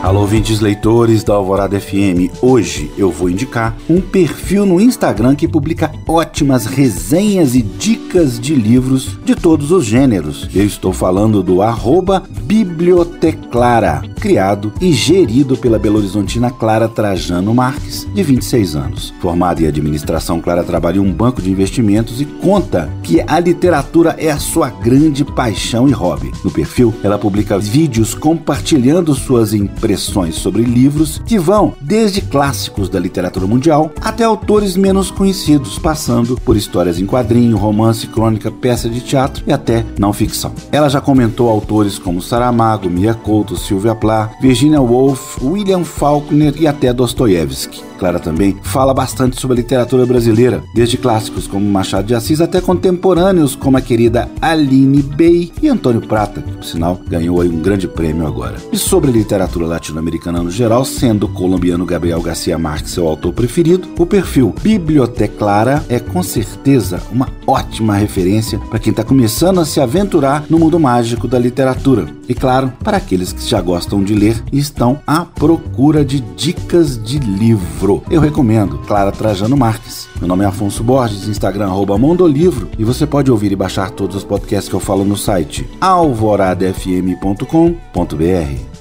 Alô, ouvintes leitores da Alvorada FM. Hoje eu vou indicar um perfil no Instagram que publica ótimas resenhas e dicas de livros de todos os gêneros. Eu estou falando do arroba Biblioteclara, criado e gerido pela Belo Horizontina Clara Trajano Marques, de 26 anos. Formada em administração, Clara trabalha em um banco de investimentos e conta que a literatura é a sua grande paixão e hobby. No perfil, ela publica vídeos compartilhando suas impressões impressões sobre livros que vão desde clássicos da literatura mundial até autores menos conhecidos, passando por histórias em quadrinho, romance, crônica, peça de teatro e até não ficção. Ela já comentou autores como Saramago, Mia Couto, Sylvia Plath, Virginia Woolf, William Faulkner e até Dostoiévski. Clara também fala bastante sobre a literatura brasileira, desde clássicos como Machado de Assis até contemporâneos como a querida Aline Bey e Antônio Prata, que por sinal ganhou aí um grande prêmio agora. E sobre literatura latino-americana no geral, sendo o colombiano Gabriel Garcia Marques seu autor preferido, o perfil Biblioteclara é com certeza uma ótima referência para quem está começando a se aventurar no mundo mágico da literatura. E claro, para aqueles que já gostam de ler e estão à procura de dicas de livro Eu recomendo Clara Trajano Marques. Meu nome é Afonso Borges, Instagram Mondolivro e você pode ouvir e baixar todos os podcasts que eu falo no site alvoradafm.com.br.